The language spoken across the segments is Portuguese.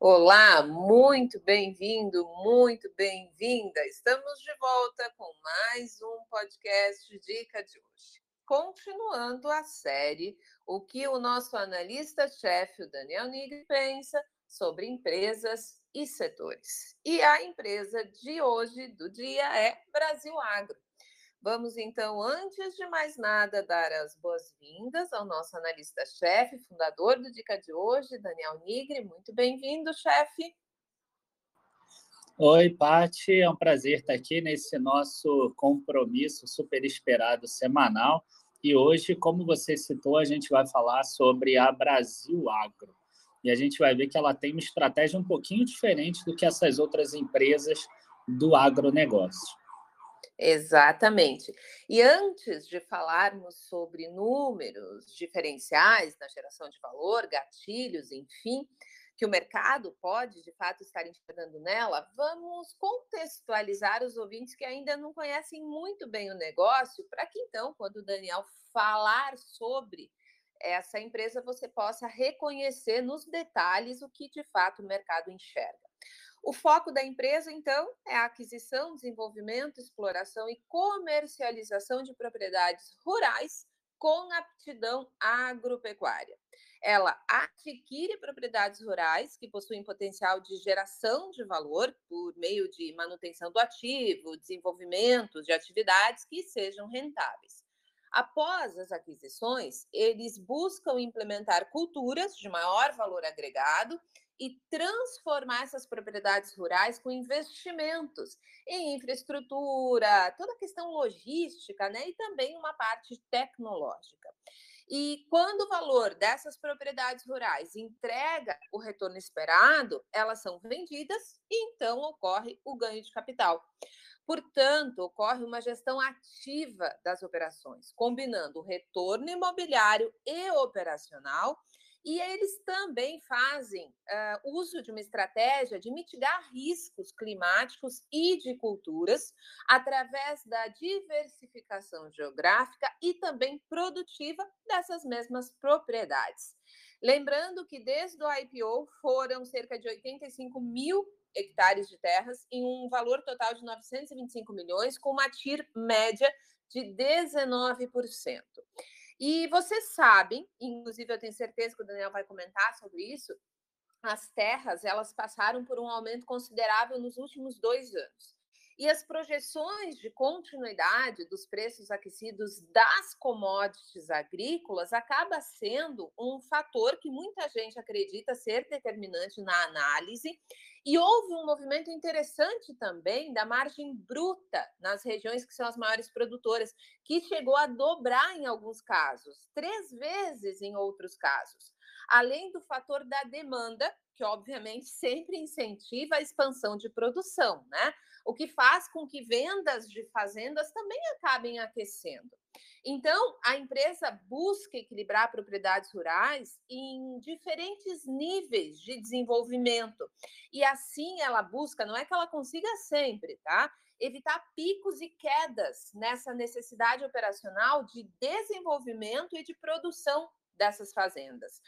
Olá, muito bem-vindo, muito bem-vinda. Estamos de volta com mais um podcast Dica de hoje. Continuando a série, o que o nosso analista-chefe, o Daniel Nigri, pensa sobre empresas e setores. E a empresa de hoje, do dia, é Brasil Agro. Vamos então, antes de mais nada, dar as boas-vindas ao nosso analista-chefe, fundador do Dica de hoje, Daniel Nigri. Muito bem-vindo, chefe. Oi, Pati, é um prazer estar aqui nesse nosso compromisso super esperado semanal. E hoje, como você citou, a gente vai falar sobre a Brasil Agro. E a gente vai ver que ela tem uma estratégia um pouquinho diferente do que essas outras empresas do agronegócio. Exatamente. E antes de falarmos sobre números diferenciais na geração de valor, gatilhos, enfim, que o mercado pode de fato estar enxergando nela, vamos contextualizar os ouvintes que ainda não conhecem muito bem o negócio, para que então, quando o Daniel falar sobre essa empresa, você possa reconhecer nos detalhes o que de fato o mercado enxerga. O foco da empresa, então, é a aquisição, desenvolvimento, exploração e comercialização de propriedades rurais com aptidão agropecuária. Ela adquire propriedades rurais que possuem potencial de geração de valor por meio de manutenção do ativo, desenvolvimento de atividades que sejam rentáveis. Após as aquisições, eles buscam implementar culturas de maior valor agregado e transformar essas propriedades rurais com investimentos em infraestrutura, toda a questão logística, né? E também uma parte tecnológica. E quando o valor dessas propriedades rurais entrega o retorno esperado, elas são vendidas e então ocorre o ganho de capital. Portanto, ocorre uma gestão ativa das operações, combinando o retorno imobiliário e operacional e eles também fazem uh, uso de uma estratégia de mitigar riscos climáticos e de culturas através da diversificação geográfica e também produtiva dessas mesmas propriedades. Lembrando que desde o IPO foram cerca de 85 mil hectares de terras em um valor total de 925 milhões, com uma TIR média de 19%. E vocês sabem, inclusive eu tenho certeza que o Daniel vai comentar sobre isso, as terras elas passaram por um aumento considerável nos últimos dois anos. E as projeções de continuidade dos preços aquecidos das commodities agrícolas acaba sendo um fator que muita gente acredita ser determinante na análise e houve um movimento interessante também da margem bruta nas regiões que são as maiores produtoras, que chegou a dobrar em alguns casos, três vezes em outros casos. Além do fator da demanda, que obviamente sempre incentiva a expansão de produção, né? O que faz com que vendas de fazendas também acabem aquecendo. Então, a empresa busca equilibrar propriedades rurais em diferentes níveis de desenvolvimento. E assim ela busca, não é que ela consiga sempre, tá? Evitar picos e quedas nessa necessidade operacional de desenvolvimento e de produção dessas fazendas.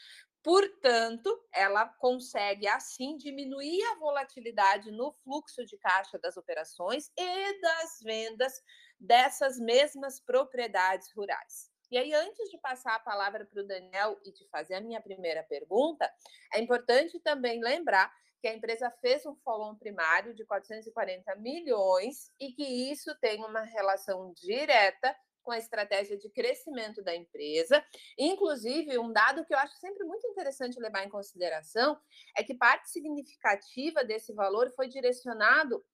Portanto, ela consegue assim diminuir a volatilidade no fluxo de caixa das operações e das vendas dessas mesmas propriedades rurais. E aí, antes de passar a palavra para o Daniel e de fazer a minha primeira pergunta, é importante também lembrar que a empresa fez um follow primário de 440 milhões e que isso tem uma relação direta com a estratégia de crescimento da empresa. Inclusive, um dado que eu acho sempre muito interessante levar em consideração é que parte significativa desse valor foi direcionado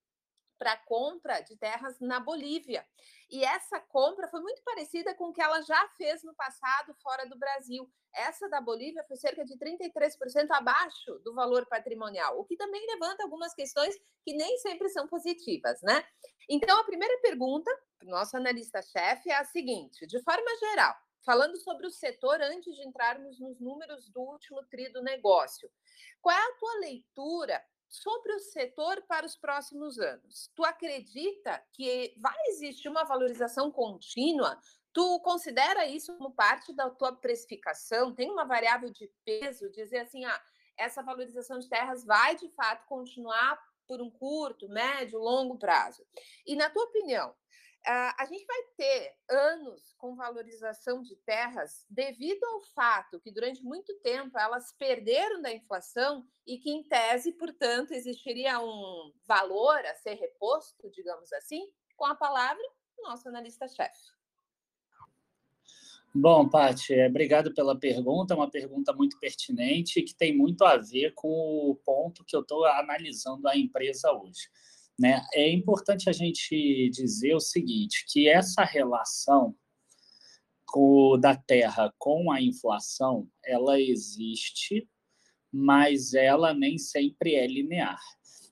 para compra de terras na Bolívia. E essa compra foi muito parecida com o que ela já fez no passado fora do Brasil. Essa da Bolívia foi cerca de 33% abaixo do valor patrimonial, o que também levanta algumas questões que nem sempre são positivas, né? Então, a primeira pergunta para o nosso analista-chefe é a seguinte: de forma geral, falando sobre o setor antes de entrarmos nos números do último tri do negócio, qual é a tua leitura sobre o setor para os próximos anos. Tu acredita que vai existir uma valorização contínua? Tu considera isso como parte da tua precificação? Tem uma variável de peso? Dizer assim, ah, essa valorização de terras vai de fato continuar por um curto, médio, longo prazo. E na tua opinião, a gente vai ter anos com valorização de terras devido ao fato que durante muito tempo elas perderam da inflação e que, em tese, portanto, existiria um valor a ser reposto, digamos assim, com a palavra do nosso analista-chefe. Bom, Paty, é, obrigado pela pergunta, é uma pergunta muito pertinente que tem muito a ver com o ponto que eu estou analisando a empresa hoje. Né? É importante a gente dizer o seguinte, que essa relação com, da Terra com a inflação, ela existe, mas ela nem sempre é linear.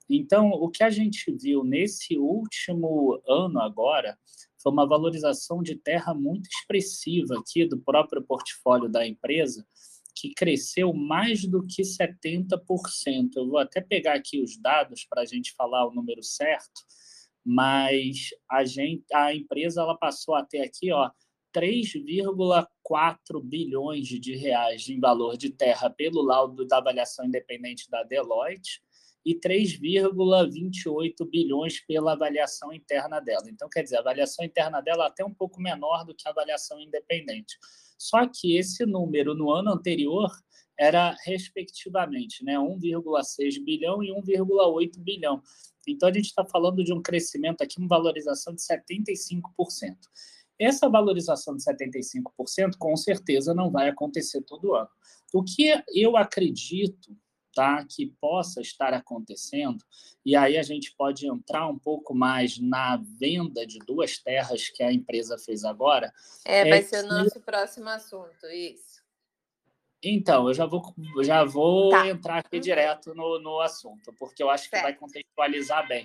Então, o que a gente viu nesse último ano agora foi uma valorização de terra muito expressiva aqui do próprio portfólio da empresa, que cresceu mais do que 70%. Eu vou até pegar aqui os dados para a gente falar o número certo, mas a, gente, a empresa ela passou até aqui, ó, 3,4 bilhões de reais em valor de terra pelo laudo da avaliação independente da Deloitte, e 3,28 bilhões pela avaliação interna dela. Então, quer dizer, a avaliação interna dela é até um pouco menor do que a avaliação independente. Só que esse número no ano anterior era, respectivamente, né, 1,6 bilhão e 1,8 bilhão. Então, a gente está falando de um crescimento aqui, uma valorização de 75%. Essa valorização de 75%, com certeza, não vai acontecer todo ano. O que eu acredito tá, que possa estar acontecendo, e aí a gente pode entrar um pouco mais na venda de duas terras que a empresa fez agora. É, é vai ser que... o nosso próximo assunto, isso. Então, eu já vou, já vou tá. entrar aqui direto no, no assunto, porque eu acho que certo. vai contextualizar bem.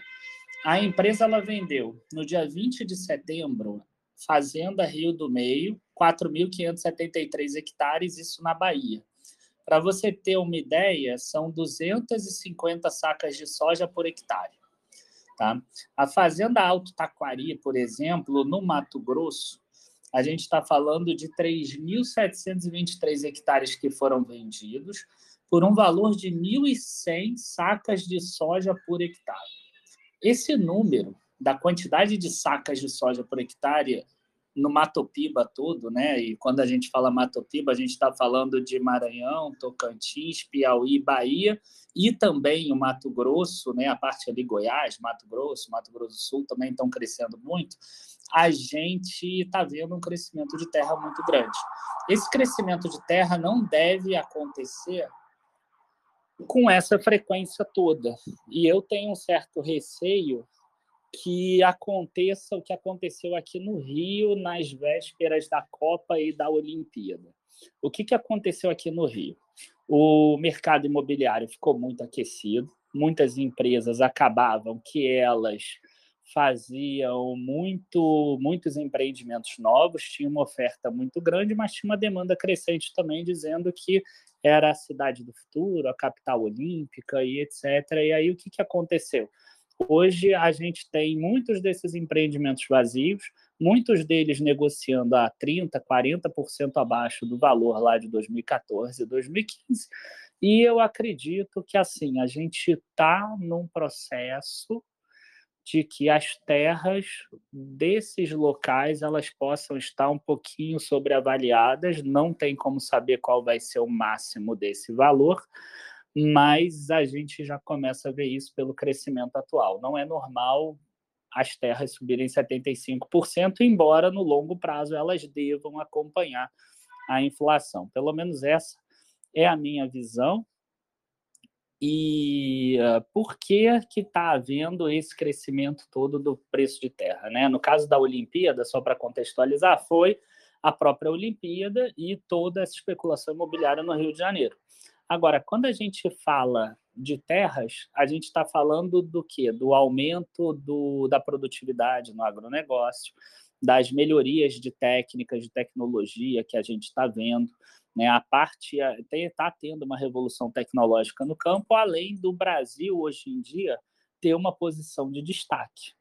A empresa ela vendeu no dia 20 de setembro, Fazenda Rio do Meio, 4.573 hectares, isso na Bahia. Para você ter uma ideia, são 250 sacas de soja por hectare. Tá? A Fazenda Alto Taquari, por exemplo, no Mato Grosso, a gente está falando de 3.723 hectares que foram vendidos por um valor de 1.100 sacas de soja por hectare. Esse número da quantidade de sacas de soja por hectare no Matopiba todo, né? E quando a gente fala Matopiba, a gente está falando de Maranhão, Tocantins, Piauí, Bahia e também o Mato Grosso, né? A parte ali Goiás, Mato Grosso, Mato Grosso do Sul também estão crescendo muito. A gente está vendo um crescimento de terra muito grande. Esse crescimento de terra não deve acontecer com essa frequência toda. E eu tenho um certo receio que aconteça o que aconteceu aqui no Rio nas vésperas da Copa e da Olimpíada. O que, que aconteceu aqui no Rio? O mercado imobiliário ficou muito aquecido, muitas empresas acabavam que elas faziam muito, muitos empreendimentos novos, tinha uma oferta muito grande, mas tinha uma demanda crescente também, dizendo que era a cidade do futuro, a capital olímpica e etc. E aí o que, que aconteceu? Hoje a gente tem muitos desses empreendimentos vazios, muitos deles negociando a 30%, 40% abaixo do valor lá de 2014 e 2015. E eu acredito que assim a gente está num processo de que as terras desses locais elas possam estar um pouquinho sobreavaliadas, não tem como saber qual vai ser o máximo desse valor, mas a gente já começa a ver isso pelo crescimento atual. Não é normal as terras subirem 75%, embora no longo prazo elas devam acompanhar a inflação. Pelo menos essa é a minha visão. E uh, por que que está havendo esse crescimento todo do preço de terra? Né? No caso da Olimpíada, só para contextualizar, foi a própria Olimpíada e toda essa especulação imobiliária no Rio de Janeiro. Agora, quando a gente fala de terras, a gente está falando do quê? Do aumento do, da produtividade no agronegócio, das melhorias de técnicas, de tecnologia que a gente está vendo. Né? A parte está tendo uma revolução tecnológica no campo, além do Brasil, hoje em dia, ter uma posição de destaque.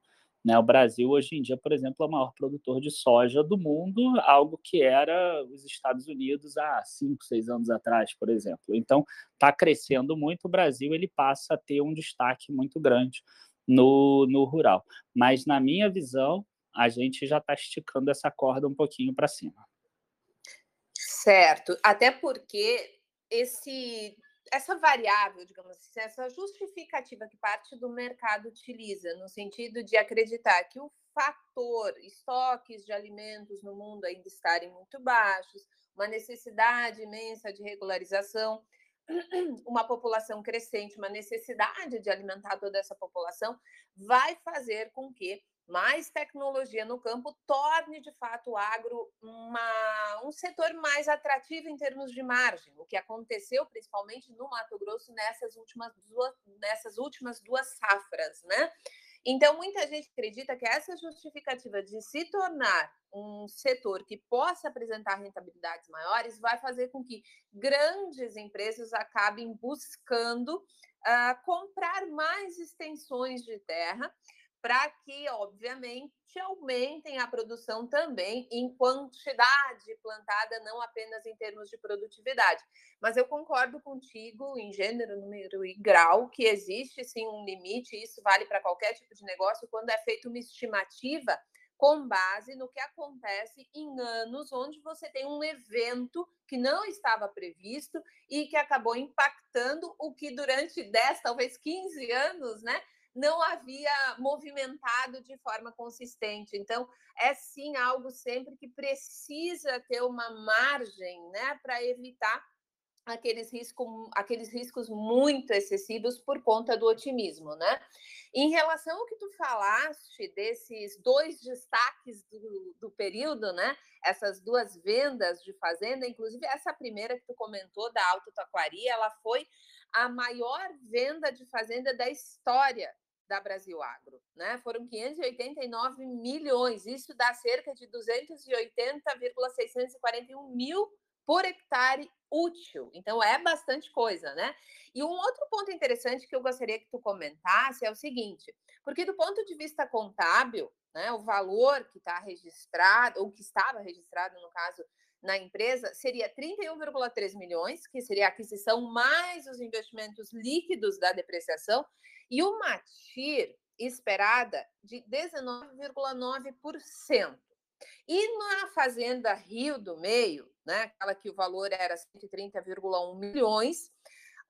Né? O Brasil, hoje em dia, por exemplo, é o maior produtor de soja do mundo, algo que era os Estados Unidos há cinco, seis anos atrás, por exemplo. Então, está crescendo muito, o Brasil ele passa a ter um destaque muito grande no, no rural. Mas, na minha visão, a gente já está esticando essa corda um pouquinho para cima. Certo, até porque esse essa variável, digamos assim, essa justificativa que parte do mercado utiliza, no sentido de acreditar que o fator estoques de alimentos no mundo ainda estarem muito baixos, uma necessidade imensa de regularização, uma população crescente, uma necessidade de alimentar toda essa população, vai fazer com que mais tecnologia no campo torne de fato o agro uma, um setor mais atrativo em termos de margem, o que aconteceu principalmente no Mato Grosso nessas últimas duas, nessas últimas duas safras, né? Então, muita gente acredita que essa justificativa de se tornar um setor que possa apresentar rentabilidades maiores vai fazer com que grandes empresas acabem buscando uh, comprar mais extensões de terra para que, obviamente, aumentem a produção também em quantidade plantada, não apenas em termos de produtividade. Mas eu concordo contigo em gênero, número e grau que existe sim um limite, isso vale para qualquer tipo de negócio, quando é feita uma estimativa com base no que acontece em anos onde você tem um evento que não estava previsto e que acabou impactando o que durante 10, talvez 15 anos, né, não havia movimentado de forma consistente. Então, é sim algo sempre que precisa ter uma margem né, para evitar aqueles, risco, aqueles riscos muito excessivos por conta do otimismo, né? Em relação ao que tu falaste desses dois destaques do, do período, né? Essas duas vendas de fazenda, inclusive essa primeira que tu comentou da Alto Taquari, ela foi a maior venda de fazenda da história da Brasil Agro, né? Foram 589 milhões, isso dá cerca de 280,641 mil por hectare útil. Então é bastante coisa, né? E um outro ponto interessante que eu gostaria que tu comentasse é o seguinte, porque do ponto de vista contábil, né, o valor que está registrado, ou que estava registrado, no caso, na empresa seria 31,3 milhões, que seria a aquisição mais os investimentos líquidos da depreciação, e uma TIR esperada de 19,9%. E na Fazenda Rio do Meio, né, aquela que o valor era 130,1 milhões,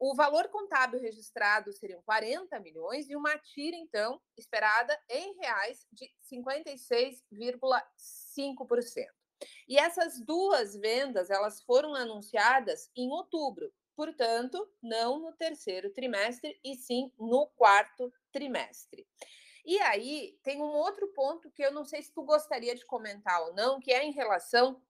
o valor contábil registrado seriam 40 milhões e uma TIR, então, esperada em reais de 56,5%. E essas duas vendas, elas foram anunciadas em outubro, portanto, não no terceiro trimestre, e sim no quarto trimestre. E aí tem um outro ponto que eu não sei se tu gostaria de comentar ou não, que é em relação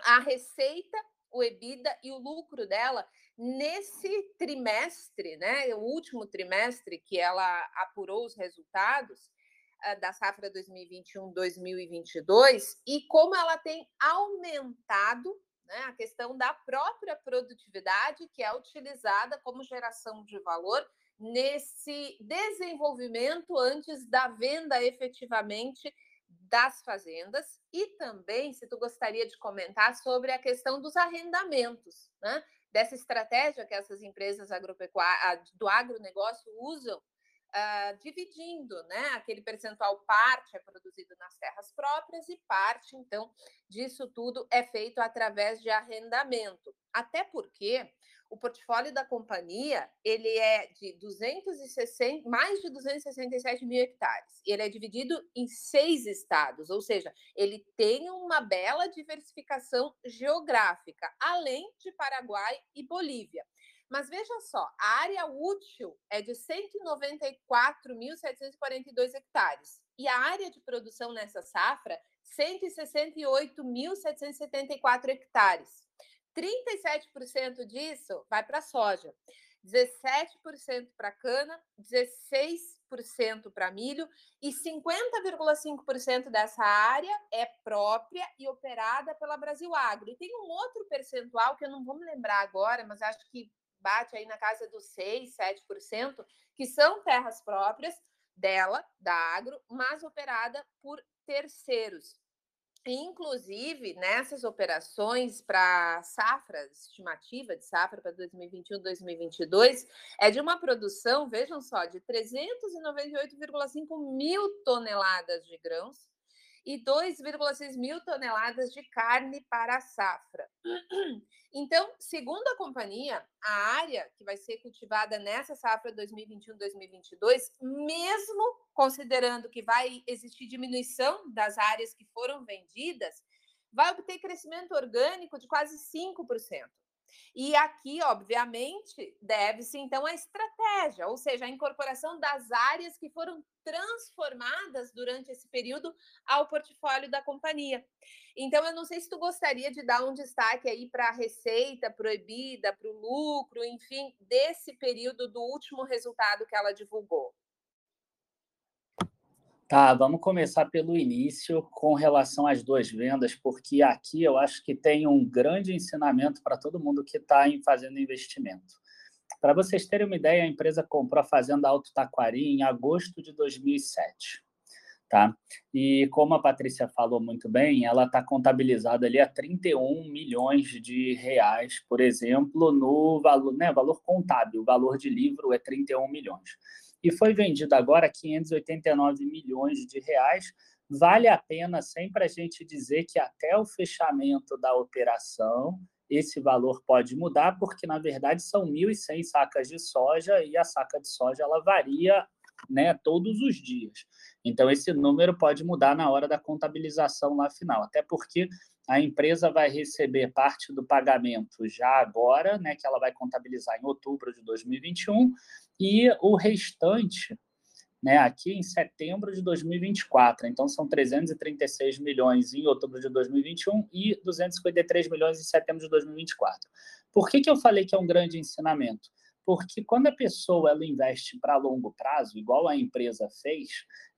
à receita, o EBITDA e o lucro dela nesse trimestre, né? O último trimestre que ela apurou os resultados, da safra 2021-2022 e como ela tem aumentado né, a questão da própria produtividade que é utilizada como geração de valor nesse desenvolvimento antes da venda efetivamente das fazendas e também se tu gostaria de comentar sobre a questão dos arrendamentos, né? Dessa estratégia que essas empresas agropecuárias do agronegócio usam uh, dividindo, né? Aquele percentual parte é produzido nas terras próprias e parte, então, disso tudo é feito através de arrendamento. Até porque o portfólio da companhia ele é de 260, mais de 267 mil hectares. Ele é dividido em seis estados, ou seja, ele tem uma bela diversificação geográfica, além de Paraguai e Bolívia. Mas veja só, a área útil é de 194.742 hectares e a área de produção nessa safra, 168.774 hectares. 37% disso vai para a soja, 17% para cana, 16% para milho e 50,5% dessa área é própria e operada pela Brasil Agro. E tem um outro percentual que eu não vou me lembrar agora, mas acho que bate aí na casa dos 6, 7%, que são terras próprias, dela, da agro, mas operada por terceiros. Inclusive, nessas operações para safras, estimativa de safra para 2021, 2022, é de uma produção, vejam só, de 398,5 mil toneladas de grãos, e 2,6 mil toneladas de carne para a safra. Então, segundo a companhia, a área que vai ser cultivada nessa safra 2021-2022, mesmo considerando que vai existir diminuição das áreas que foram vendidas, vai obter crescimento orgânico de quase 5%. E aqui, obviamente, deve-se então a estratégia, ou seja, a incorporação das áreas que foram transformadas durante esse período ao portfólio da companhia. Então, eu não sei se tu gostaria de dar um destaque aí para a receita proibida, para o lucro, enfim, desse período do último resultado que ela divulgou. Tá, vamos começar pelo início com relação às duas vendas, porque aqui eu acho que tem um grande ensinamento para todo mundo que está fazendo investimento. Para vocês terem uma ideia, a empresa comprou a Fazenda Alto Taquari em agosto de 2007. Tá? E como a Patrícia falou muito bem, ela está contabilizada ali a 31 milhões de reais, por exemplo, no valor, né, valor contábil, o valor de livro é 31 milhões e foi vendido agora 589 milhões de reais. Vale a pena sempre a gente dizer que até o fechamento da operação esse valor pode mudar, porque na verdade são 1.100 sacas de soja e a saca de soja ela varia né, todos os dias. Então esse número pode mudar na hora da contabilização lá final, até porque a empresa vai receber parte do pagamento já agora, né, que ela vai contabilizar em outubro de 2021, e o restante né, aqui em setembro de 2024. Então, são 336 milhões em outubro de 2021 e 253 milhões em setembro de 2024. Por que, que eu falei que é um grande ensinamento? Porque quando a pessoa ela investe para longo prazo, igual a empresa fez,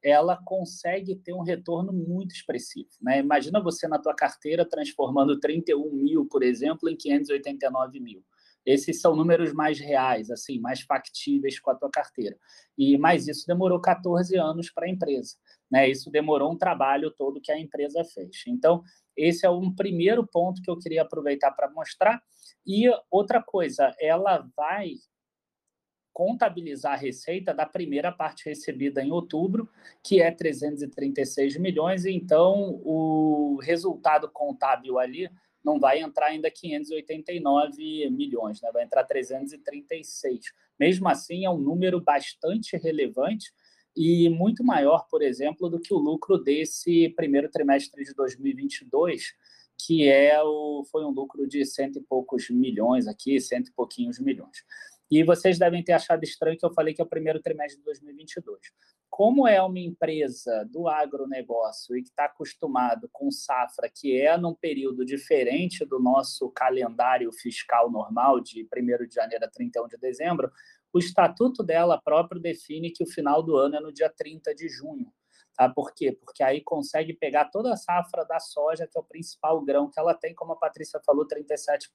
ela consegue ter um retorno muito expressivo. Né? Imagina você na tua carteira transformando 31 mil, por exemplo, em 589 mil. Esses são números mais reais, assim, mais factíveis com a tua carteira. E mas isso demorou 14 anos para a empresa, né? Isso demorou um trabalho todo que a empresa fez. Então, esse é um primeiro ponto que eu queria aproveitar para mostrar. E outra coisa, ela vai contabilizar a receita da primeira parte recebida em outubro, que é 336 milhões, então o resultado contábil ali não vai entrar ainda 589 milhões, né? vai entrar 336. Mesmo assim, é um número bastante relevante e muito maior, por exemplo, do que o lucro desse primeiro trimestre de 2022, que é o, foi um lucro de cento e poucos milhões aqui, cento e pouquinhos milhões. E vocês devem ter achado estranho que eu falei que é o primeiro trimestre de 2022 como é uma empresa do agronegócio e que está acostumado com safra, que é num período diferente do nosso calendário fiscal normal, de 1 de janeiro a 31 de dezembro, o estatuto dela próprio define que o final do ano é no dia 30 de junho. Tá? Por quê? Porque aí consegue pegar toda a safra da soja, que é o principal grão que ela tem, como a Patrícia falou, 37%.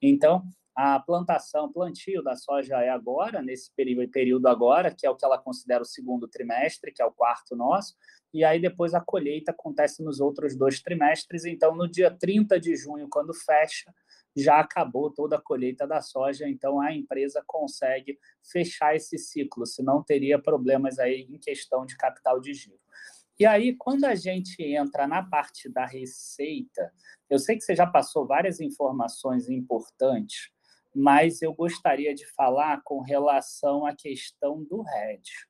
Então, a plantação, plantio da soja é agora, nesse período agora, que é o que ela considera o segundo trimestre, que é o quarto nosso, e aí depois a colheita acontece nos outros dois trimestres. Então, no dia 30 de junho, quando fecha, já acabou toda a colheita da soja, então a empresa consegue fechar esse ciclo, senão teria problemas aí em questão de capital de giro. E aí, quando a gente entra na parte da receita, eu sei que você já passou várias informações importantes, mas eu gostaria de falar com relação à questão do hedge.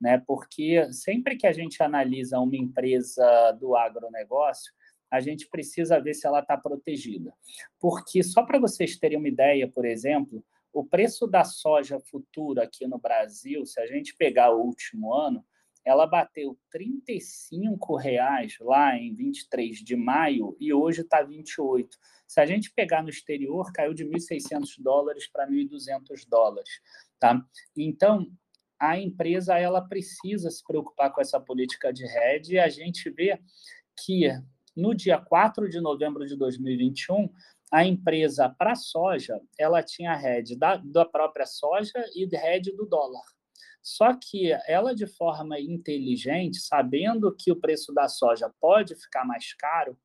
Né? Porque sempre que a gente analisa uma empresa do agronegócio, a gente precisa ver se ela está protegida. Porque, só para vocês terem uma ideia, por exemplo, o preço da soja futura aqui no Brasil, se a gente pegar o último ano, ela bateu R$ 35,00 lá em 23 de maio e hoje está 28. Se a gente pegar no exterior, caiu de 1.600 dólares para 1.200 dólares. Tá? Então, a empresa ela precisa se preocupar com essa política de hedge e a gente vê que no dia 4 de novembro de 2021, a empresa para soja, ela tinha hedge da, da própria soja e hedge do dólar. Só que ela, de forma inteligente, sabendo que o preço da soja pode ficar mais caro,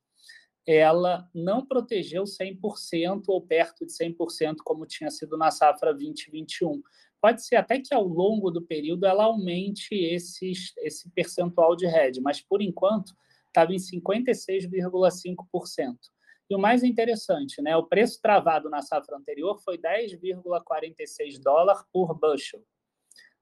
ela não protegeu 100% ou perto de 100%, como tinha sido na safra 2021. Pode ser até que ao longo do período ela aumente esses, esse percentual de hedge, mas por enquanto estava em 56,5%. E o mais interessante, né, o preço travado na safra anterior foi 10,46 dólares por bushel,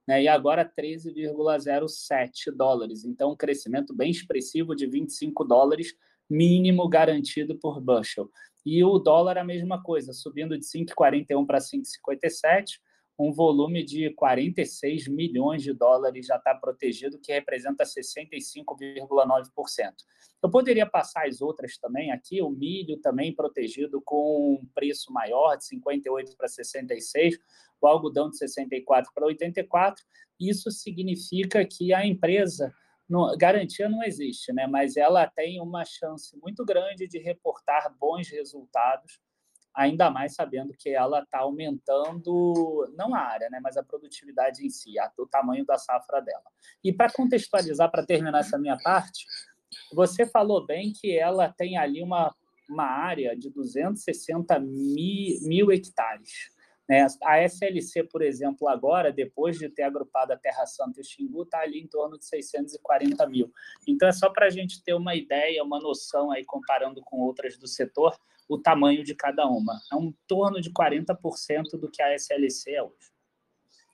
né, e agora 13,07 dólares. Então, um crescimento bem expressivo de 25 dólares mínimo garantido por bushel. E o dólar a mesma coisa, subindo de 5,41 para 5,57, um volume de 46 milhões de dólares já está protegido, que representa 65,9%. Eu poderia passar as outras também aqui, o milho também protegido com um preço maior, de 58 para 66, o algodão de 64 para 84. Isso significa que a empresa não, garantia não existe, né? mas ela tem uma chance muito grande de reportar bons resultados, ainda mais sabendo que ela está aumentando, não a área, né? mas a produtividade em si, a, o tamanho da safra dela. E para contextualizar, para terminar essa minha parte, você falou bem que ela tem ali uma, uma área de 260 mil, mil hectares. Né? A SLC, por exemplo, agora, depois de ter agrupado a Terra Santa e o Xingu, está ali em torno de 640 mil. Então, é só para a gente ter uma ideia, uma noção aí, comparando com outras do setor, o tamanho de cada uma. É um torno de 40% do que a SLC é hoje.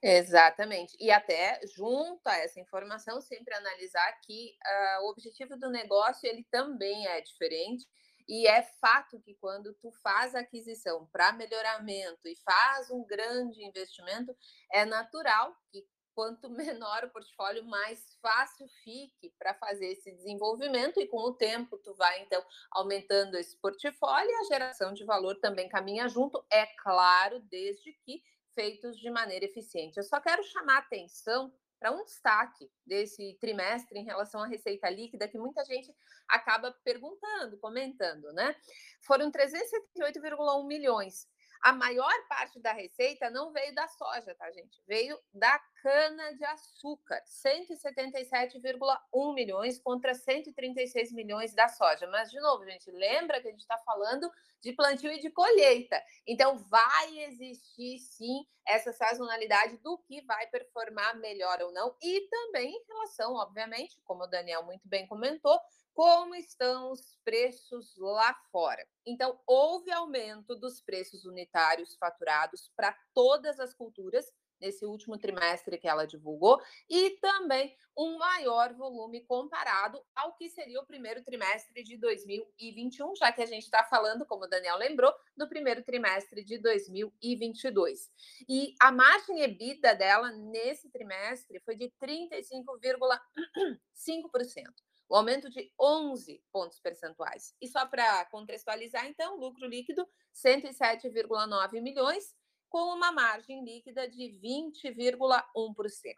Exatamente. E até junto a essa informação, sempre analisar que uh, o objetivo do negócio ele também é diferente e é fato que quando tu faz aquisição para melhoramento e faz um grande investimento, é natural que quanto menor o portfólio, mais fácil fique para fazer esse desenvolvimento e com o tempo tu vai então aumentando esse portfólio e a geração de valor também caminha junto, é claro, desde que feitos de maneira eficiente. Eu só quero chamar atenção para um destaque desse trimestre em relação à receita líquida, que muita gente acaba perguntando, comentando, né? Foram 378,1 milhões. A maior parte da receita não veio da soja, tá, gente? Veio da cana-de-açúcar, 177,1 milhões contra 136 milhões da soja. Mas, de novo, gente, lembra que a gente está falando de plantio e de colheita. Então, vai existir sim essa sazonalidade do que vai performar melhor ou não, e também em relação, obviamente, como o Daniel muito bem comentou, como estão os preços lá fora. Então, houve aumento dos preços unitários faturados para todas as culturas nesse último trimestre que ela divulgou, e também um maior volume comparado ao que seria o primeiro trimestre de 2021, já que a gente está falando, como o Daniel lembrou, do primeiro trimestre de 2022. E a margem EBITDA dela nesse trimestre foi de 35,5%. O aumento de 11 pontos percentuais. E só para contextualizar, então, lucro líquido 107,9 milhões, com uma margem líquida de 20,1%.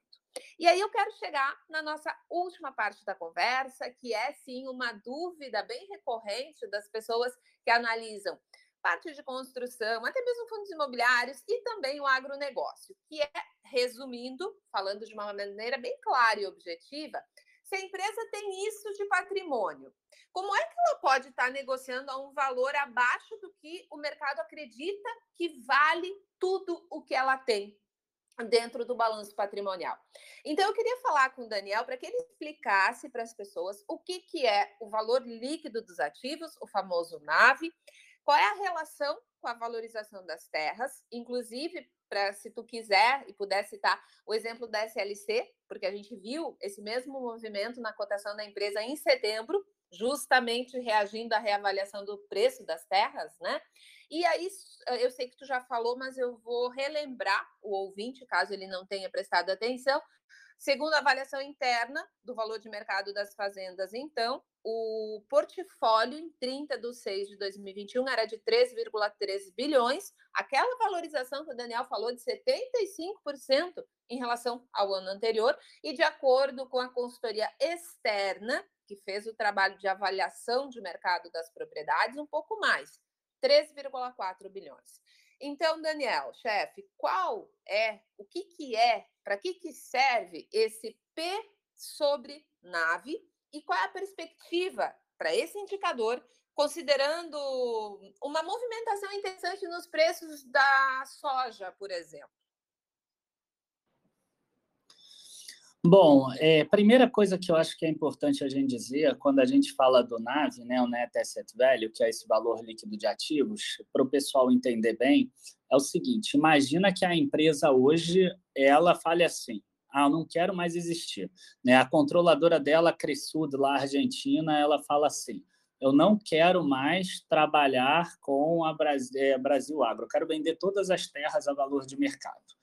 E aí eu quero chegar na nossa última parte da conversa, que é sim uma dúvida bem recorrente das pessoas que analisam parte de construção, até mesmo fundos imobiliários e também o agronegócio, que é, resumindo, falando de uma maneira bem clara e objetiva, se a empresa tem isso de patrimônio, como é que ela pode estar negociando a um valor abaixo do que o mercado acredita que vale tudo o que ela tem dentro do balanço patrimonial. Então, eu queria falar com o Daniel para que ele explicasse para as pessoas o que, que é o valor líquido dos ativos, o famoso NAV, qual é a relação com a valorização das terras, inclusive para se tu quiser e puder citar o exemplo da SLC, porque a gente viu esse mesmo movimento na cotação da empresa em setembro, justamente reagindo à reavaliação do preço das terras, né? E aí, eu sei que tu já falou, mas eu vou relembrar o ouvinte, caso ele não tenha prestado atenção. Segundo a avaliação interna do valor de mercado das fazendas, então, o portfólio em 30 de 6 de 2021 era de 3,3 bilhões, aquela valorização que o Daniel falou de 75% em relação ao ano anterior, e de acordo com a consultoria externa, que fez o trabalho de avaliação de mercado das propriedades, um pouco mais, 3,4 bilhões. Então, Daniel, chefe, qual é, o que, que é, para que, que serve esse P sobre nave e qual é a perspectiva para esse indicador, considerando uma movimentação interessante nos preços da soja, por exemplo? Bom, é, primeira coisa que eu acho que é importante a gente dizer, quando a gente fala do NAV, né, o Net Asset Value, que é esse valor líquido de ativos, para o pessoal entender bem, é o seguinte, imagina que a empresa hoje, ela fale assim, ah, não quero mais existir. Né? A controladora dela, Cresud, lá Argentina, ela fala assim, eu não quero mais trabalhar com a é, Brasil Agro, eu quero vender todas as terras a valor de mercado.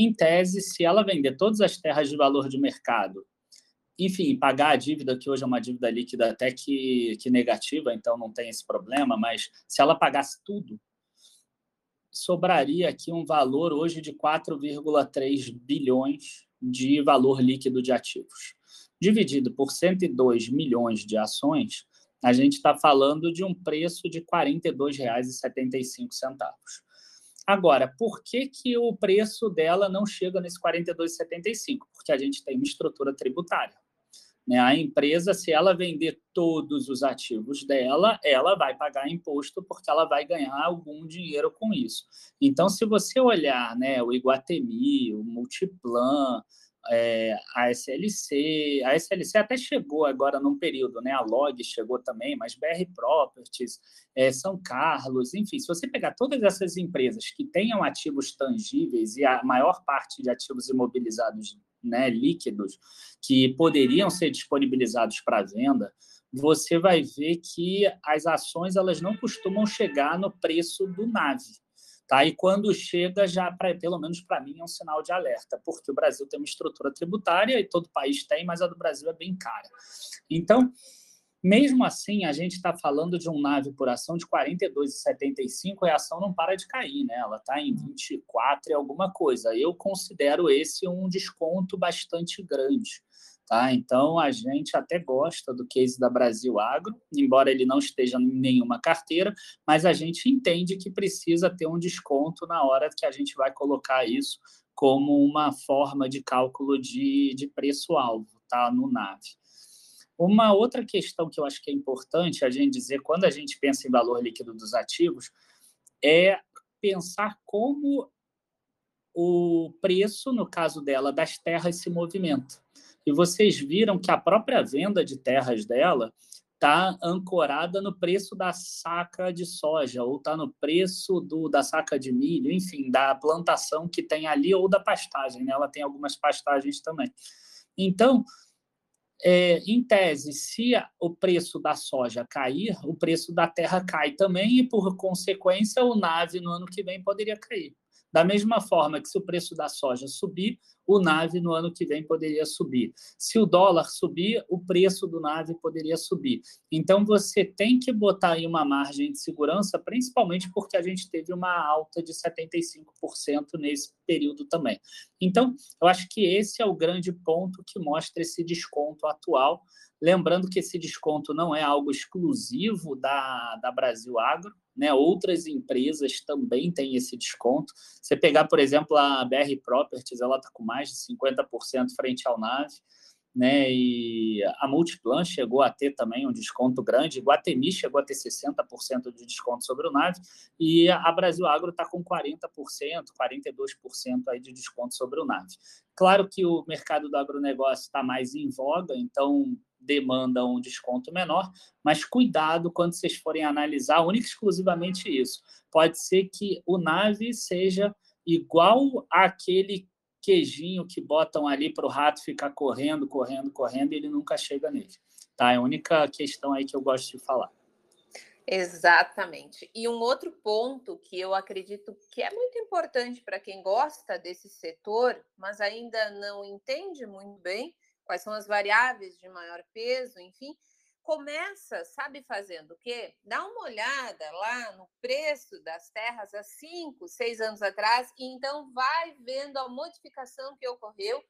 Em tese, se ela vender todas as terras de valor de mercado, enfim, pagar a dívida, que hoje é uma dívida líquida até que, que negativa, então não tem esse problema, mas se ela pagasse tudo, sobraria aqui um valor hoje de 4,3 bilhões de valor líquido de ativos. Dividido por 102 milhões de ações, a gente está falando de um preço de R$ 42,75. Agora, por que, que o preço dela não chega nesse 42,75? Porque a gente tem uma estrutura tributária. Né? A empresa, se ela vender todos os ativos dela, ela vai pagar imposto porque ela vai ganhar algum dinheiro com isso. Então, se você olhar né, o Iguatemi, o Multiplan, é, a SLC, a SLC até chegou agora num período, né? A Log chegou também, mas BR Properties, é, São Carlos, enfim, se você pegar todas essas empresas que tenham ativos tangíveis e a maior parte de ativos imobilizados, né, líquidos, que poderiam ser disponibilizados para venda, você vai ver que as ações elas não costumam chegar no preço do NAV. Tá? E quando chega, já pra, pelo menos para mim, é um sinal de alerta, porque o Brasil tem uma estrutura tributária e todo país tem, mas a do Brasil é bem cara. Então, mesmo assim, a gente está falando de um nave por ação de 42,75 e a ação não para de cair, né? Ela está em 24 e alguma coisa. Eu considero esse um desconto bastante grande. Tá? Então, a gente até gosta do case da Brasil Agro, embora ele não esteja em nenhuma carteira, mas a gente entende que precisa ter um desconto na hora que a gente vai colocar isso como uma forma de cálculo de, de preço-alvo tá? no NAV. Uma outra questão que eu acho que é importante a gente dizer quando a gente pensa em valor líquido dos ativos é pensar como o preço, no caso dela, das terras se movimenta. E vocês viram que a própria venda de terras dela está ancorada no preço da saca de soja, ou está no preço do, da saca de milho, enfim, da plantação que tem ali, ou da pastagem. Né? Ela tem algumas pastagens também. Então, é, em tese, se o preço da soja cair, o preço da terra cai também, e por consequência, o NAVE no ano que vem poderia cair. Da mesma forma que se o preço da soja subir, o NAVE no ano que vem poderia subir. Se o dólar subir, o preço do NAVE poderia subir. Então, você tem que botar aí uma margem de segurança, principalmente porque a gente teve uma alta de 75% nesse período também. Então, eu acho que esse é o grande ponto que mostra esse desconto atual. Lembrando que esse desconto não é algo exclusivo da, da Brasil Agro, né? Outras empresas também têm esse desconto. Você pegar, por exemplo, a BR Properties, ela está com mais de 50% frente ao NAV, né? E a Multiplan chegou a ter também um desconto grande, Guatemi chegou a ter 60% de desconto sobre o NAV, e a Brasil Agro está com 40%, 42% aí de desconto sobre o NAV. Claro que o mercado do agronegócio está mais em voga, então demanda um desconto menor, mas cuidado quando vocês forem analisar única e exclusivamente isso. Pode ser que o nave seja igual àquele queijinho que botam ali para o rato ficar correndo, correndo, correndo e ele nunca chega nele. Tá? É a única questão aí que eu gosto de falar. Exatamente. E um outro ponto que eu acredito que é muito importante para quem gosta desse setor, mas ainda não entende muito bem, quais são as variáveis de maior peso, enfim, começa, sabe, fazendo o quê? Dá uma olhada lá no preço das terras há cinco, seis anos atrás, e então vai vendo a modificação que ocorreu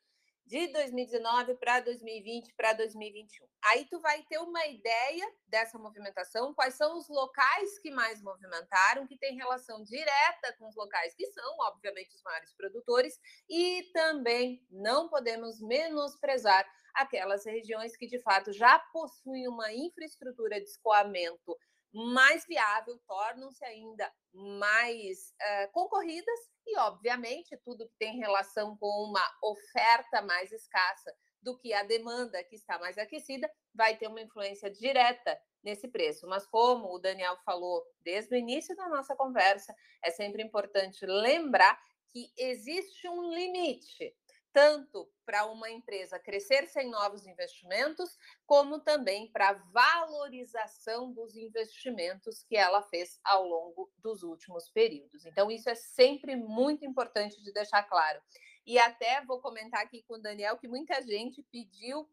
de 2019 para 2020 para 2021. Aí tu vai ter uma ideia dessa movimentação, quais são os locais que mais movimentaram, que tem relação direta com os locais que são, obviamente, os maiores produtores, e também não podemos menosprezar aquelas regiões que de fato já possuem uma infraestrutura de escoamento mais viável, tornam-se ainda mais uh, concorridas e, obviamente, tudo que tem relação com uma oferta mais escassa do que a demanda que está mais aquecida vai ter uma influência direta nesse preço. Mas, como o Daniel falou desde o início da nossa conversa, é sempre importante lembrar que existe um limite tanto para uma empresa crescer sem novos investimentos, como também para valorização dos investimentos que ela fez ao longo dos últimos períodos. Então, isso é sempre muito importante de deixar claro. E até vou comentar aqui com o Daniel que muita gente pediu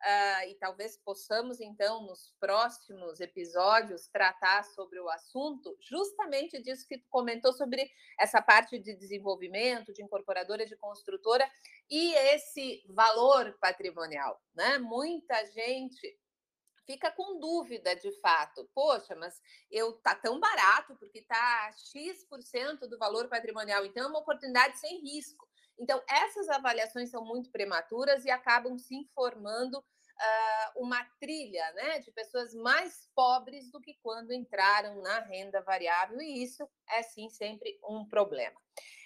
Uh, e talvez possamos, então, nos próximos episódios, tratar sobre o assunto, justamente disso que tu comentou sobre essa parte de desenvolvimento, de incorporadora, de construtora e esse valor patrimonial. Né? Muita gente fica com dúvida de fato. Poxa, mas eu tá tão barato porque tá X% do valor patrimonial, então é uma oportunidade sem risco. Então, essas avaliações são muito prematuras e acabam se informando uh, uma trilha né, de pessoas mais pobres do que quando entraram na renda variável, e isso é sim sempre um problema.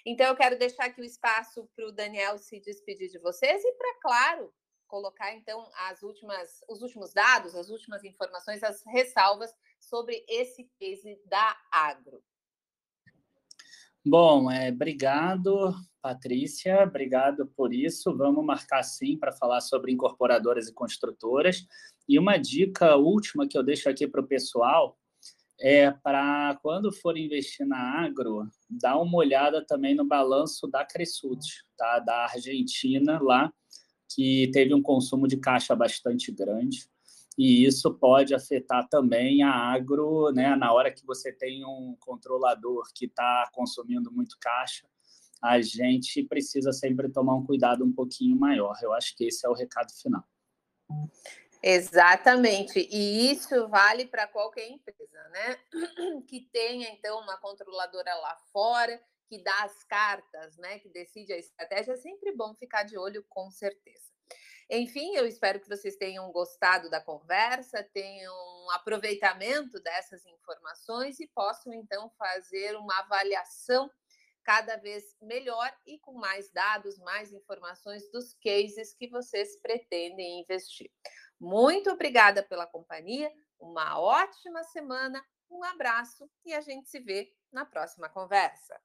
Então, eu quero deixar aqui o espaço para o Daniel se despedir de vocês e para, claro, colocar então as últimas, os últimos dados, as últimas informações, as ressalvas sobre esse case da Agro. Bom, é, obrigado, Patrícia, obrigado por isso. Vamos marcar sim para falar sobre incorporadoras e construtoras. E uma dica última que eu deixo aqui para o pessoal é para quando for investir na agro, dar uma olhada também no balanço da Cresud, tá? da Argentina lá, que teve um consumo de caixa bastante grande e isso pode afetar também a agro, né? Na hora que você tem um controlador que está consumindo muito caixa, a gente precisa sempre tomar um cuidado um pouquinho maior. Eu acho que esse é o recado final. Exatamente, e isso vale para qualquer empresa, né? Que tenha então uma controladora lá fora, que dá as cartas, né? Que decide a estratégia, é sempre bom ficar de olho, com certeza. Enfim, eu espero que vocês tenham gostado da conversa, tenham aproveitamento dessas informações e possam então fazer uma avaliação cada vez melhor e com mais dados, mais informações dos cases que vocês pretendem investir. Muito obrigada pela companhia, uma ótima semana, um abraço e a gente se vê na próxima conversa.